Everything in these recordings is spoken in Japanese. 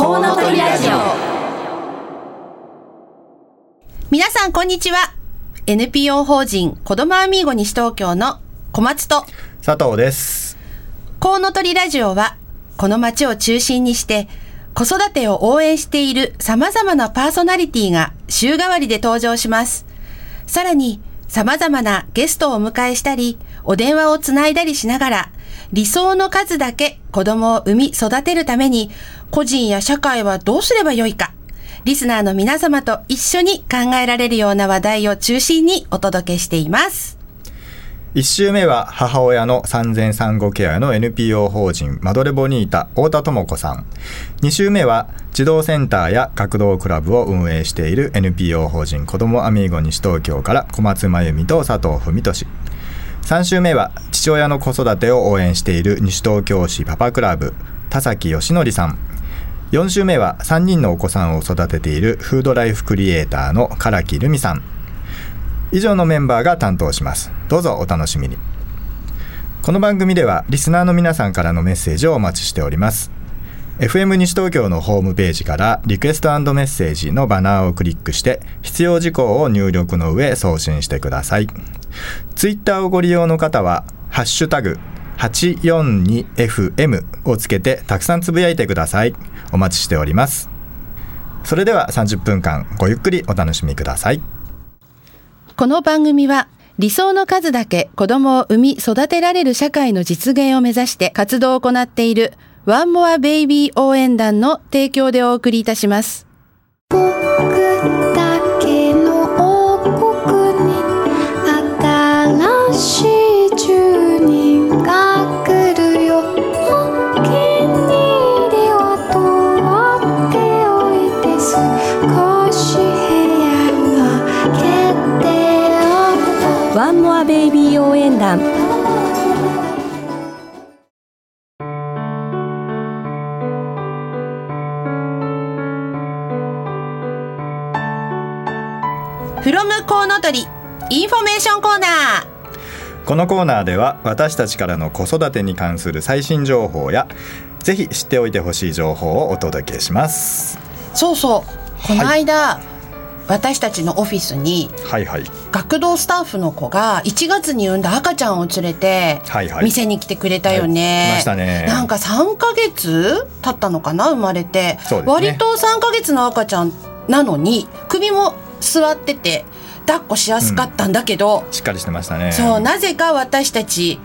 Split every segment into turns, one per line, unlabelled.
コウノトリラジオ。
皆さんこんにちは。NPO 法人子どもアミーゴ西東京の小松と
佐藤です。
コウノトリラジオはこの街を中心にして子育てを応援している様々なパーソナリティが週替わりで登場します。さらに様々なゲストをお迎えしたりお電話をつないだりしながら理想の数だけ子供を産み育てるために個人や社会はどうすればよいか。リスナーの皆様と一緒に考えられるような話題を中心にお届けしています。
1週目は母親の産前産後ケアの NPO 法人マドレボニータ太田智子さん。2週目は児童センターや学童クラブを運営している NPO 法人子どもアミーゴ西東京から小松真由美と佐藤文俊。3週目は父親の子育てを応援している西東京市パパクラブ田崎義則さん。4週目は3人のお子さんを育てているフードライフクリエイターの唐木留美さん。以上のメンバーが担当します。どうぞお楽しみに。この番組ではリスナーの皆さんからのメッセージをお待ちしております。FM 西東京のホームページからリクエストメッセージのバナーをクリックして必要事項を入力の上送信してください。ツイッターをご利用の方はハッシュタグ 842FM をつけてたくさんつぶやいてください。お待ちしております。それでは30分間ごゆっくりお楽しみください。
この番組は理想の数だけ子供を産み育てられる社会の実現を目指して活動を行っているワンモアベイビー応援団の提供でお送りいたします。
僕だけの王国に新しい住人が来るよ。お気に入りは取っておいて少し部屋がけておく
ワンモアベイビー応援団
コウノトリインフォメーションコーナー。
このコーナーでは私たちからの子育てに関する最新情報やぜひ知っておいてほしい情報をお届けします。
そうそう。この間、私たちのオフィスに
はいはい。
学童スタッフの子が1月に産んだ赤ちゃんを連れて
はいはい。
店に来てくれたよね、
はい。来ましたね。
なんか3ヶ月経ったのかな生まれて、
ね。
割と3ヶ月の赤ちゃんなのに首も座ってて抱っこしやすかったんだけど、
しっかりしてましたね。
そうなぜか私たち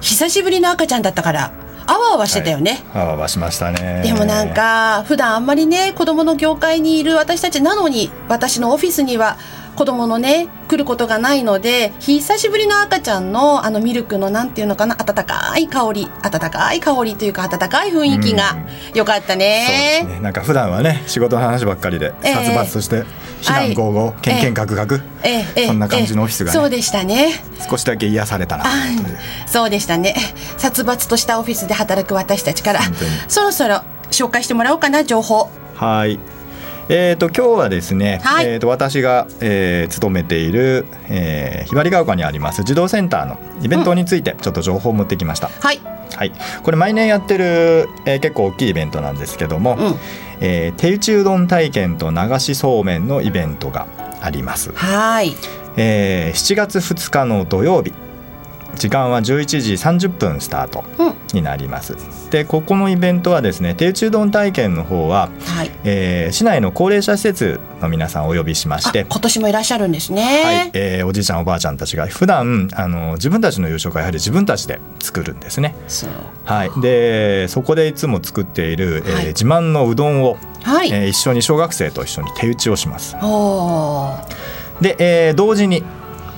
久しぶりの赤ちゃんだったからあわあわしてたよね、
あわわしましたね。
でもなんか普段あんまりね子供の業界にいる私たちなのに私のオフィスには子供のね来ることがないので久しぶりの赤ちゃんのあのミルクのなんていうのかな温かい香り温かい香りというか温かい雰囲気がよかった
そう
ね
ですね。なんか普段はね仕事の話ばっかりで
ええ。
殺伐として非難合々けんけんかくかく
ええええ
そんな感じのオフィスがね
そうでしたね。
少しだけ癒されたな
そうでしたね。殺伐としたオフィスで働く私たちからそろそろ紹介してもらおうかな情報。
はい。えー、と今日はですね、
はい。
えー、と私が、えー勤めている、えーひばりが丘にあります児童センターのイベントについてちょっと情報を持ってきました、
はい。
はい、これ毎年やってる、えー結構大きいイベントなんですけども、
うん。
えー手打ちうどん体験と流しそうめんのイベントがあります、
はい。
えー7月2日の土曜日時間は11時30分スタート。
うん
になります。でここのイベントはですね手打ちうどん体験の方は
はい。
えー市内の高齢者施設の皆さんをお呼びしま
あ
して
今年もいらっしゃるんですね。
はい。えーおじいちゃんおばあちゃんたちが普段あの自分たちの夕食はやはり自分たちで作るんですね。
そう。
はい、でそこでいつも作っている、えー
はい。
自慢のうどんを、
はい、
えー一緒に小学生と一緒に手打ちをします。で、えー同時に、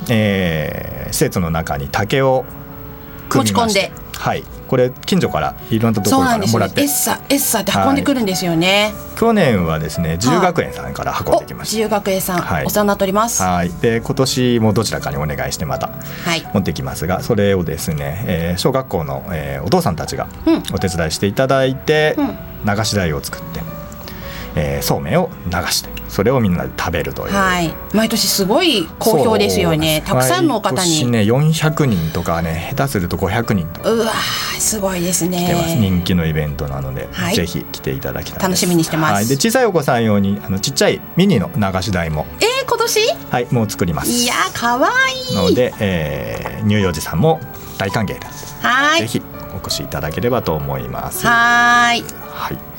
えー施設の中に竹を
持ち込ん
はい、これ近所からいろんなところからもらって。
よエッサエッサって運んでくるんですよね、
去年はですね自由学園さんから運んでき
お
ました。
自。由学園さん、
はい。
お世話になっております。は
はい、で今年もどちらかにお願いしてまた
い。
持ってきますがそれをですね、えー小学校の、えーお父さんたちが
うん。
お手伝いしていただいて、
うん。
流し台を作って、えーそうめんを流してそれをみんなで食べるという。
はい。毎年すごい好評ですよね。たくさんの方に、
ね400人とかね下手すると500人とか。
うわーすごいですね。
来てます、人気のイベントなので、
はい。
ぜひ来ていただきたい
楽しみにしてます。
はい、で小さいお子さん用にあのちっちゃいミニの流し台も。
えー、今年？
はいもう作ります。
いやーかわいい。
ので、えー、乳幼児さんも大歓迎。です、
はーい。
ぜひお越しいただければと思います。
はーい。
はい。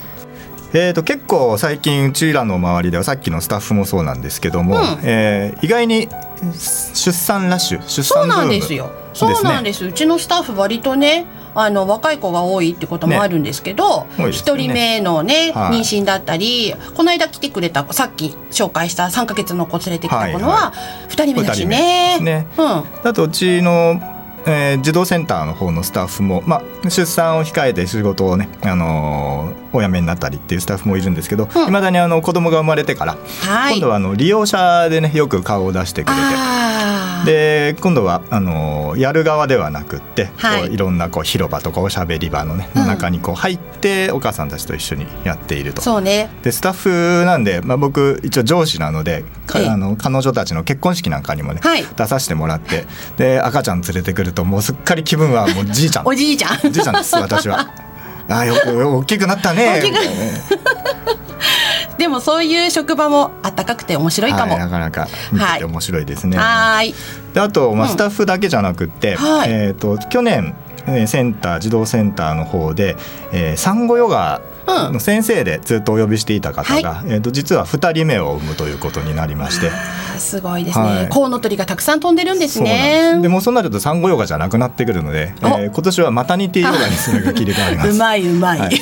えー、と結構最近うちらの周りではさっきのスタッフもそうなんですけども、
うん。
えー意外に出産ラッシュ出
そう
産ブーム
なんですよ。そうなんですうちのスタッフ割とねあの若い子が多いってこともあるんですけど
多いですよね。
一、人目のね、
はい。
妊娠だったりこの間来てくれたさっき紹介した3ヶ月の子連れてきた子のは2人目だしね。
二人目です
うん。
あとうちの、えー児童センターの方のスタッフも、まあ、出産を控えて仕事をね、あのーお辞めになったりっていうスタッフもいるんですけどいま、
うん
未だにあの子供が生まれてから、
はい
今度はあの利用者でねよく顔を出してくれて。で今度はあのやる側ではなくって、
はい。
こういろんなこう広場とかおしゃべり場のね、
うん。
中にこう入ってお母さんたちと一緒にやっていると。
そうね。
でスタッフなんで、まあ、僕一応上司なので、か
ええ。
あの彼女たちの結婚式なんかにもね、
はい。
出させてもらってで赤ちゃん連れてくるともうすっかり気分はもう じいちゃん。
おじいちゃん。
おじいちゃんです私は。あーよく大きくなったね
でもそういう職場もあったかくて面白いかも、
はい、なかなか。見て
はい。
て面白いですね。
はーい。
であと、まあ、
うん
スタッフだけじゃなくって、
はい。
えー、と去年えーセンター児童センターの方で、えー産後ヨガの先生でずっとお呼びしていた方が、えー、と実は2人目を産むということになりまして。
すごいですね、
はい。
コウノトリがたくさん飛んでるんですね。
です。でもそうなると産後ヨガじゃなくなってくるので、え
お
ー今年はマタニティヨガにするが切り替わります。
うまいうまい、
はい、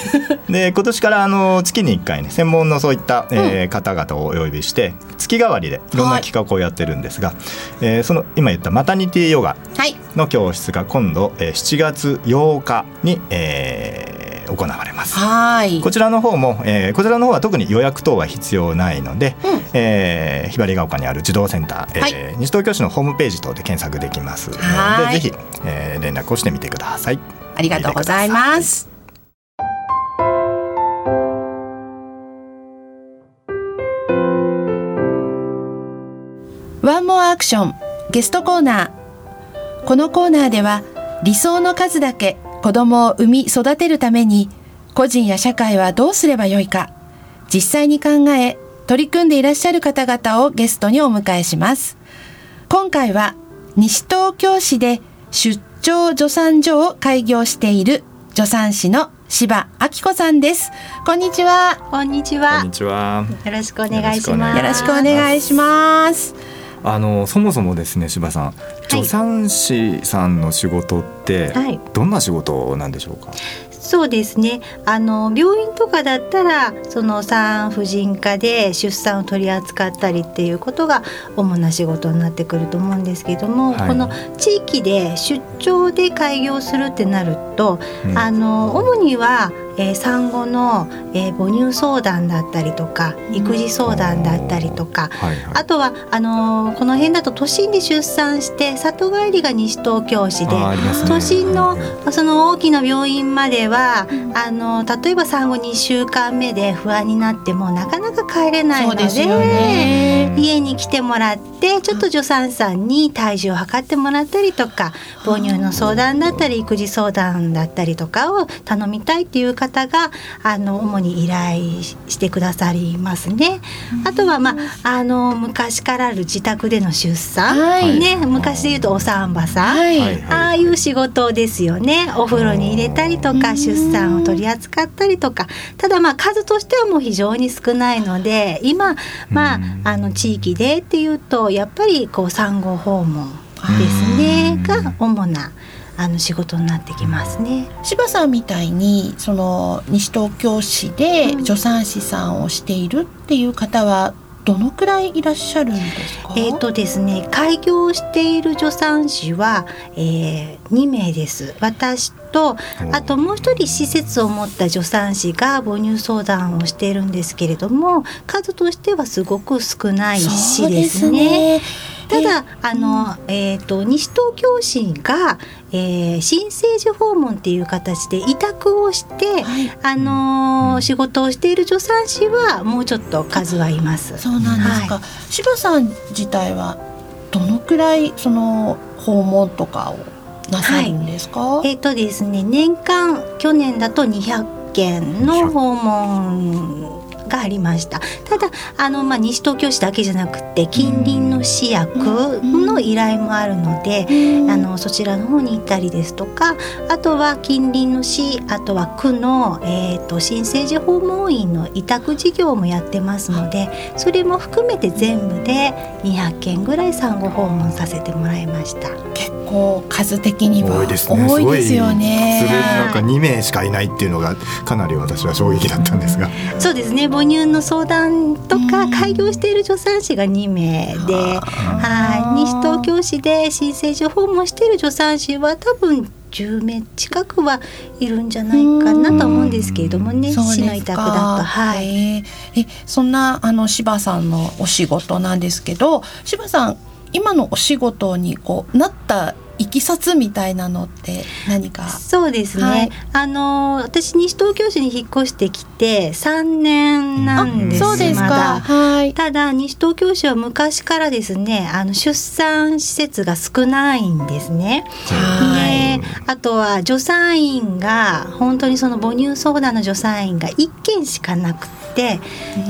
で今年からあの月に1回ね専門のそういった、えー方々をお呼びして月替わりでいろんな企画をやってるんですが、えーその今言ったマタニティヨガ
はい。
の教室が今度、えー7月8日に、えー行われます。
はーい
こちらの方も、えーこちらの方は特に予約等は必要ないので、
うん
えーひばりが丘にある児童センター、えー
はい
西東京市のホームページ等で検索できますの
はーい
でぜひ、えー連絡をしてみてください。
ありがとうございます。ワンモアアクションゲストコーナー。このコーナーでは理想の数だけ子供を産み育てるために個人や社会はどうすればよいか実際に考え取り組んでいらっしゃる方々をゲストにお迎えします。今回は西東京市で出張助産所を開業している助産師の柴明子さんです。こんにちは。
こんにち
こ
は
んに。ちは。
よろしくお願いします。
よろしくお願いします。
あのそもそもですね柴さん、助産師さんの仕事って、
はい。
どんな仕事なんでしょうか？
そうですね。あの病院とかだったらその産婦人科で出産を取り扱ったりっていうことが主な仕事になってくると思うんですけども、
はい。
この地域で出張で開業するってなると、
うん。
あの主には、えー産後の、えー母乳相談だったりとか育児相談だったりとか、
はいはい。
あとはあのーこの辺だと都心で出産して里帰りが西東京市で
ね
都心の
うん
その大きな病院までは、あの例えば産後2週間目で不安になってもなかなか帰れないので。家に来てもらってちょっと助産師さんに体重を測ってもらったりとか母乳の相談だったり育児相談だったりとかを頼みたいっていう方があの主に依頼してくださりますね。あとは、まあ、あの昔からある自宅での出産、
はい。
ね、昔で言うとお産婆さん、
はい。
はい
ああいう仕事ですよね。お風呂に入れたりとか出産を取り扱ったりとか。ただまあ数としてはもう非常に少ないので今まあ
うん。
あの地域でっていうとやっぱりこう産後訪問ですね。
うん。
が主なあの仕事になってきますね。
柴さんみたいにその西東京市で助産師さんをしているっていう方はどのくらいいらっしゃるんですか？
えーとですね、開業している助産師は、えー、2名です私とあともう一人施設を持った助産師が母乳相談をしているんですけれども数としてはすごく少ない市ですね。ただあの、えー、と西東京市が、えー、新生児訪問っていう形で委託をして、あのー仕事をしている助産師はもうちょっと数はいます。
そうなんですか、
は
柴さん自体はどのくらいその訪問とかをなさるんですか、
えっ、とですね年間去年だと200件の訪問がありました。ただあの、まあ、西東京市だけじゃなくて近隣の市役の依頼もあるので、あのそちらの方に行ったりですとかあとは近隣の市あとは区の、えー、と新生児訪問員の委託事業もやってますのでそれも含めて全部で200件ぐらい産後訪問させてもらいました。
結構数的には
多いですね。
多いですよね。
なんか2名しかいないっていうのがかなり私は衝撃だったんですが。
そうですね。母乳の相談とか
うん。
開業している助産師が2名で、はい、西東京市で新生児訪問している助産師は多分10名近くはいるんじゃないかなと思うんですけれどもね市の委託だとはい。
へええそんなあの柴さんのお仕事なんですけど柴さん今のお仕事にこうなったいきさつみたいなのって何か？
そうですね、
はい。
あの私西東京市に引っ越してきて3年なんです
そうです
ま
か。
だ
はい。
ただ西東京市は昔からですねあの出産施設が少ないんですね。
はい。
であとは助産院が本当にその母乳相談の助産院が1軒しかなくって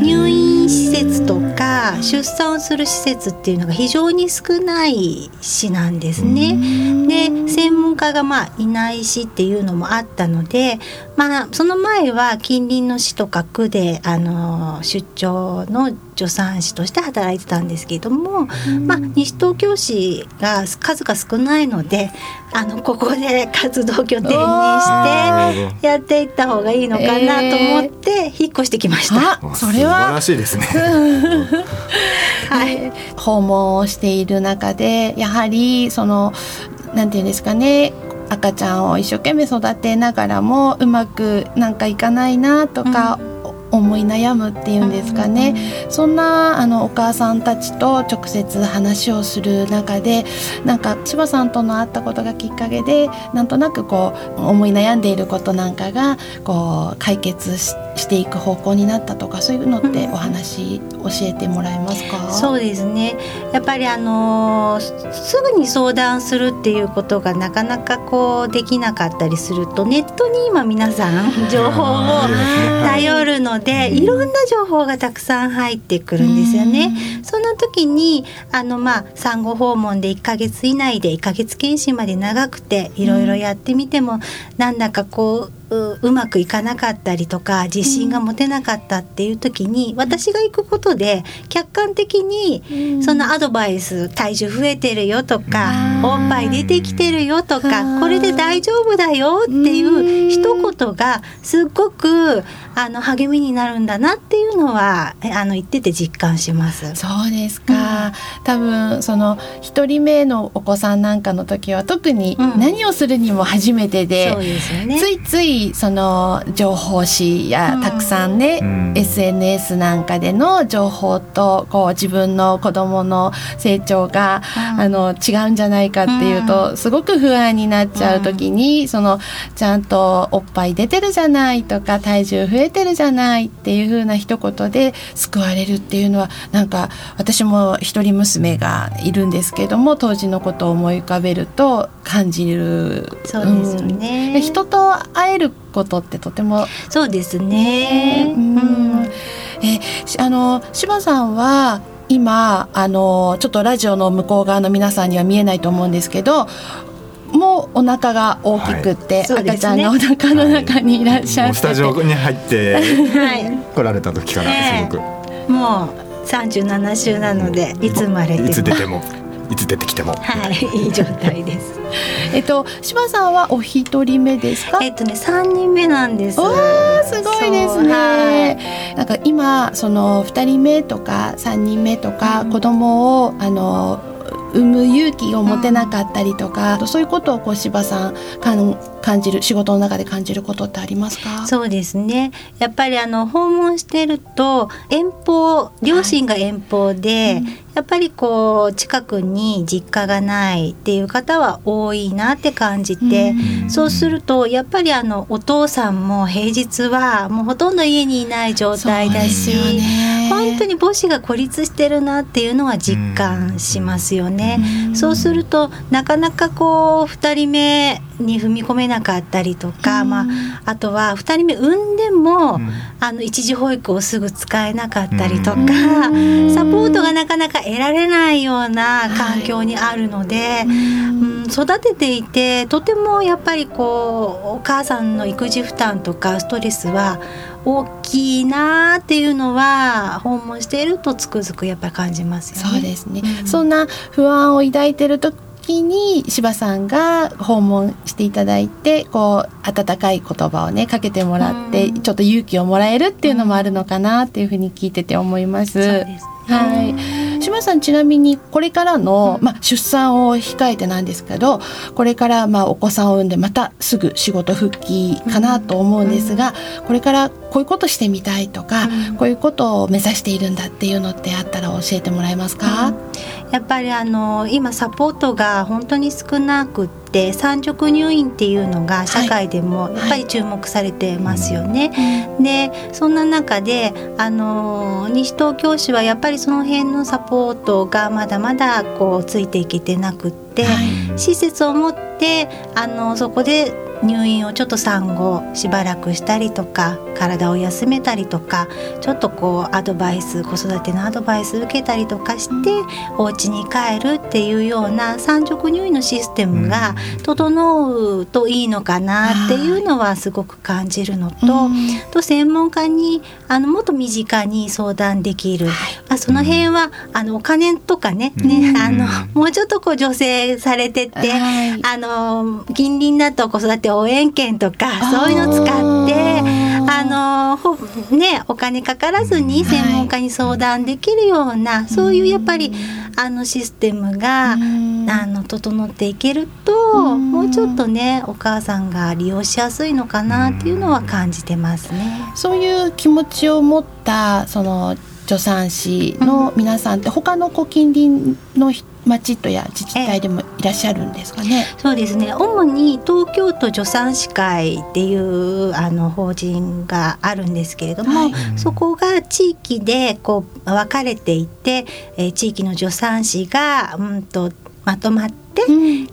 入院施設とか出産をする施設っていうのが非常に少ない市なんですね。で専門家がまあいない市っていうのもあったので、まあ、その前は近隣の市とか区であの出張の助産師として働いてたんですけれども、まあ、西東京市が数が少ないのであのここで活動拠点にしてやっていった方がいいのかなと思って引っ越してきました。
あそれは。
素晴らしいですね。
はい、
訪問をしている中でやはりそのなんていうんですかね赤ちゃんを一生懸命育てながらもうまくなんかいかないなとか、思い悩むっていうんですかね、そんなあのお母さんたちと直接話をする中でなんか千葉さんとの会ったことがきっかけでなんとなくこう思い悩んでいることなんかがこう解決ししていく方向になったとかそういうのってお話教えてもらえますか、
そうですね。やっぱりあのすぐに相談するっていうことがなかなかこうできなかったりするとネットに今皆さん情報を頼るのでいろんな情報がたくさん入ってくるんですよね。そん。な時にあのまあ産後訪問で1ヶ月以内で1ヶ月検診まで長くていろいろやってみても、なんだかこうううまくいかなかったりとか自信が持てなかったっていう時に、私が行くことで客観的にそのアドバイス体重増えてるよとか、おっぱい出てきてるよと
あ
か
ー。
これで大丈夫だよっていう一言がすっごくあの励みになるんだなっていうのはえあの言ってて実感します。
そうですか、多分その一人目のお子さんなんかの時は特に
うん。
何をするにも初めてで、
そうですよね。
ついついその情報誌や
うん。
たくさんね、
うん。
SNS なんかでの情報とこう自分の子供の成長が、
うん。
あの違うんじゃないかっていうと、すごく不安になっちゃう時に、そのちゃんとおっぱい出てるじゃないとか体重増えてるじゃないっていう風な一言で救われるっていうのはなんか私も一人娘がいるんですけども当時のことを思い浮かべると感じる。
そうですよね。
うん。人と会えることってとても
そうですね。
うん。
うん
えしあの柴さんは今あのちょっとラジオの向こう側の皆さんには見えないと思うんですけどもうお腹が大きくって、
はい。
赤ちゃんがお腹の中にいらっしゃって。て、
もうスタジオに入って
はい。
来られた時からすごく、
もう37週なのでいつ生まれても。
いつ出てもいつ出てきても。
はいいい状態です。
えっと柴さんはお一人目ですか？
えっとね3人目なんです。
おーすごいです
そうはい。
ね。なんか今その2人目とか3人目とか子供をあの産む勇気を持てなかったりとか、そういうことをこう柴さんかん感じる仕事の中で感じることってありますか？
そうですね。やっぱりあの訪問してると遠方両親が遠方で、やっぱりこう近くに実家がないっていう方は多いなって感じて、そうするとやっぱりあのお父さんも平日はもうほとんど家にいない状態だし、本当に母子が孤立してるなっていうのは実感しますよね。そうするとなかなかこう2人目に踏み込めなかったりとか、まあ、あとは2人目産んでも、あの一時保育をすぐ使えなかったりとか、サポートがなかなか得られないような環境にあるので、うん、育てていてとてもやっぱりこうお母さんの育児負担とかストレスは大きいなっていうのは訪問しているとつくづくやっぱり感じますよね。
そうですね、うん、そんな不安を抱いてる時に柴さんが訪問していただいてこう温かい言葉をねかけてもらって、うん、ちょっと勇気をもらえるっていうのもあるのかなっていうふうに聞いてて思います。そうですはい、島さんちなみにこれからの、まあ、出産を控えてなんですけどこれからまあお子さんを産んでまたすぐ仕事復帰かなと思うんですが、これからこういうことしてみたいとか、こういうことを目指しているんだっていうのってあったら教えてもらえますか、
やっぱりあの今サポートが本当に少なくって産直入院っていうのが社会でもやっぱり注目されてますよね。はい、でそんな中であの西東京市はやっぱりその辺のサポートがまだまだこうついていけてなくって、はい、施設を持ってあのそこで入院をちょっと産後しばらくしたりとか体を休めたりとかちょっとこうアドバイス子育てのアドバイス受けたりとかしてお家に帰るっていうような産直入院のシステムが整うといいのかなっていうのはすごく感じるのと,、と専門家にあのもっと身近に相談できる、あその辺はあのお金とかねね、あのもうちょっとこう助成されてて、あの近隣だと子育て応援券とかそういうの使ってあのほねお金かからずに専門家に相談できるような、はい、そういうやっぱりあのシステムがあの整っていけるともうちょっとねお母さんが利用しやすいのかなっていうのは感じてますね。
そういう気持ちを持ったその助産師の皆さんって他のご近隣の人町とや自治体でもいらっしゃるんですかね。
そうですね。主に東京都助産師会っていうあの法人があるんですけれども、はい、そこが地域でこう分かれていて、えー、地域の助産師がうんとまとまって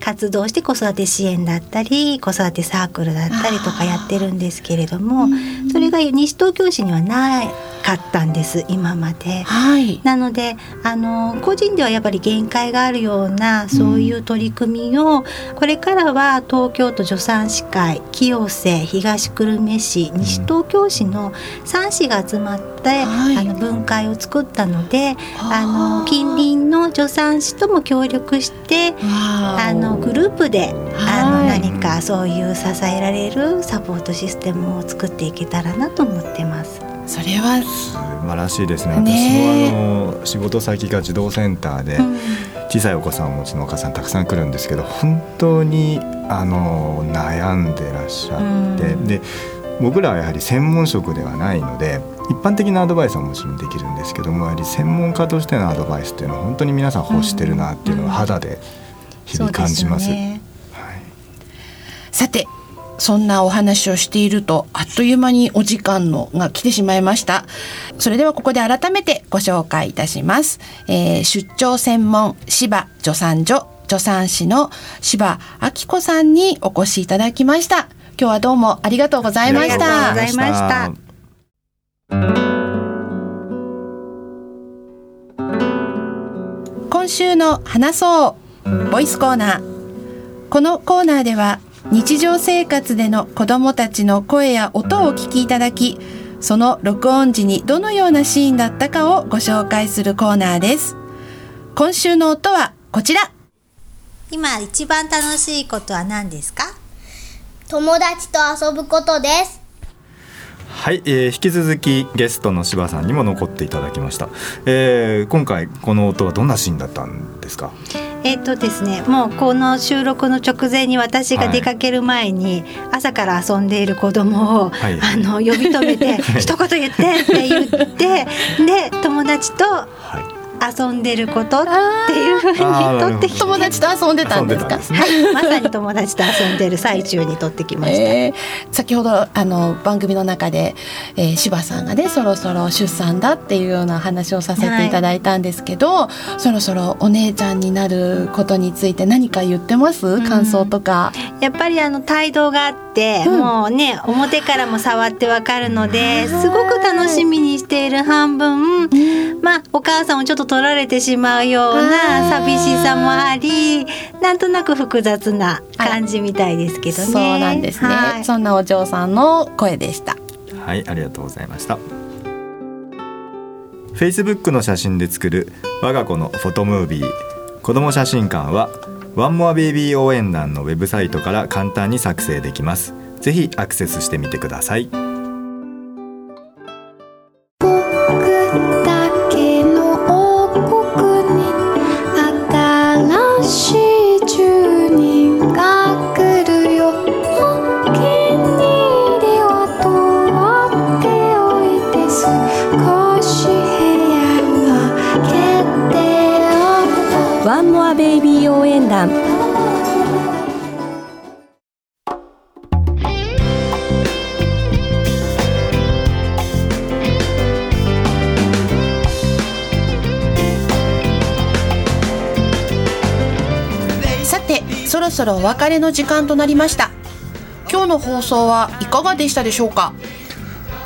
活動して子育て支援だったり子育てサークルだったりとかやってるんですけれどもそれが西東京市にはないかったんです今まで、はい、なのであの個人ではやっぱり限界があるようなそういう取り組みを、これからは東京都助産師会清瀬東久留米市西東京市の3市が集まって、はい、あの分会を作ったのであの近隣の助産師とも協力してあのグループで、あの何かそういう支えられるサポートシステムを作っていけたらなと思ってます。
それは
素晴らしいですね。私もあの仕事先が児童センターで、小さいお子さんをお持ちのお母さんたくさん来るんですけど本当にあの悩んでらっしゃって、うん、で僕らはやはり専門職ではないので一般的なアドバイスはもちろんできるんですけどもやはり専門家としてのアドバイスっていうのは本当に皆さん欲してるなっていうのは肌で日々感じます。すね。
はい、さてそんなお話をしているとあっという間にお時間のが来てしまいました。それではここで改めてご紹介いたします、えー、出張専門芝助産所助産師の芝明子さんにお越しいただきました。今日はどうもありがとうございました。
ありがとうございました。
今週の話そうボイスコーナー。このコーナーでは日常生活での子供たちの声や音をお聞きいただき、その録音時にどのようなシーンだったかをご紹介するコーナーです。今週の音はこちら。
今一番楽しいことは何ですか？
友達と遊ぶことです。
はい、えー、引き続きゲストの柴さんにも残っていただきました、えー、今回この音はどんなシーンだったんですか？
えっ、とですねもうこの収録の直前に私が出かける前に、朝から遊んでいる子供を、
はい。
あの呼び止めて 一言言ってって言ってで友達と
はい
遊んでることっていうふうに
あーなるほど。
取ってきて
友達と遊んでたんですか
ね。
はい、まさに友達と遊んでる最中に取ってきました。
えー先ほどあの番組の中で、えー、柴さんがねそろそろ出産だっていうような話をさせていただいたんですけど、そろそろお姉ちゃんになることについて何か言ってます？感想とか、
やっぱりあの帯同があって、
うん。
もうね表からも触ってわかるのですごく楽しみにしている半分、まあお母さんをちょっと取られてしまうような寂しさもありなんとなく複雑な感じみたいですけどね。
そうなんですね、
はい
そんなお嬢さんの声でした
はい、ありがとうございました。Facebook の写真で作る我が子のフォトムービー子供写真館はワンモアベイビー応援団のウェブサイトから簡単に作成できます。ぜひアクセスしてみてください。
そろそろお別れの時間となりました。今日の放送はいかがでしたでしょうか？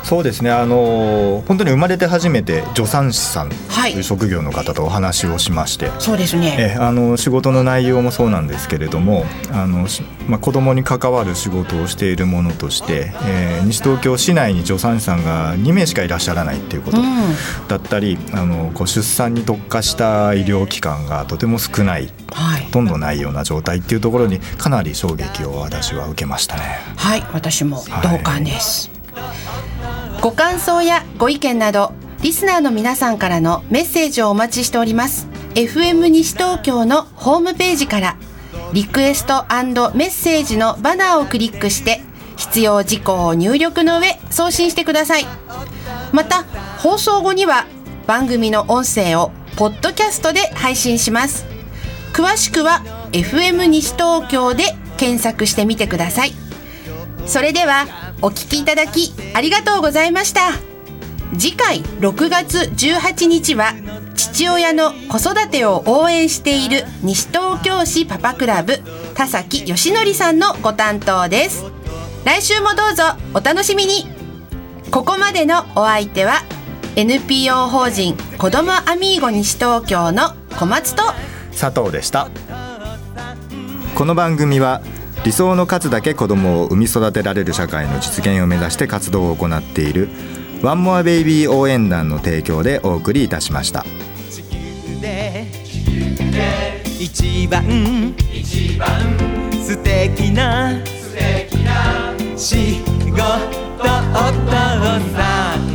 そうですね。あの本当に生まれて初めて助産師さん
はい。
という職業の方とお話をしまして、
そうですね。
えあの仕事の内容もそうなんですけれどもあの、しまあ、子供に関わる仕事をしているものとして、えー西東京市内に助産師さんが2名しかいらっしゃらないっていうこと
うん。
だったり、あのこう出産に特化した医療機関がとても少ない
はい。
ほとんどないような状態っていうところにかなり衝撃を私は受けましたね。
はい。私も同感です、ご感想やご意見などリスナーの皆さんからのメッセージをお待ちしております。FM 西東京のホームページから。リクエストメッセージのバナーをクリックして必要事項を入力の上送信してください。また放送後には番組の音声をポッドキャストで配信します。詳しくは FM 西東京で検索してみてください。それではお聞きいただきありがとうございました。次回6月18日は父親の子育てを応援している西東京市パパクラブ田崎義則さんのご担当です。来週もどうぞお楽しみに。ここまでのお相手は NPO 法人子どもアミーゴ西東京の小松と
佐藤でした。この番組は理想の数だけ子供を産み育てられる社会の実現を目指して活動を行っているワンモアベイビー応援団の提供でお送りいたしました。
地球で一番一番素敵な素敵な仕事お父さん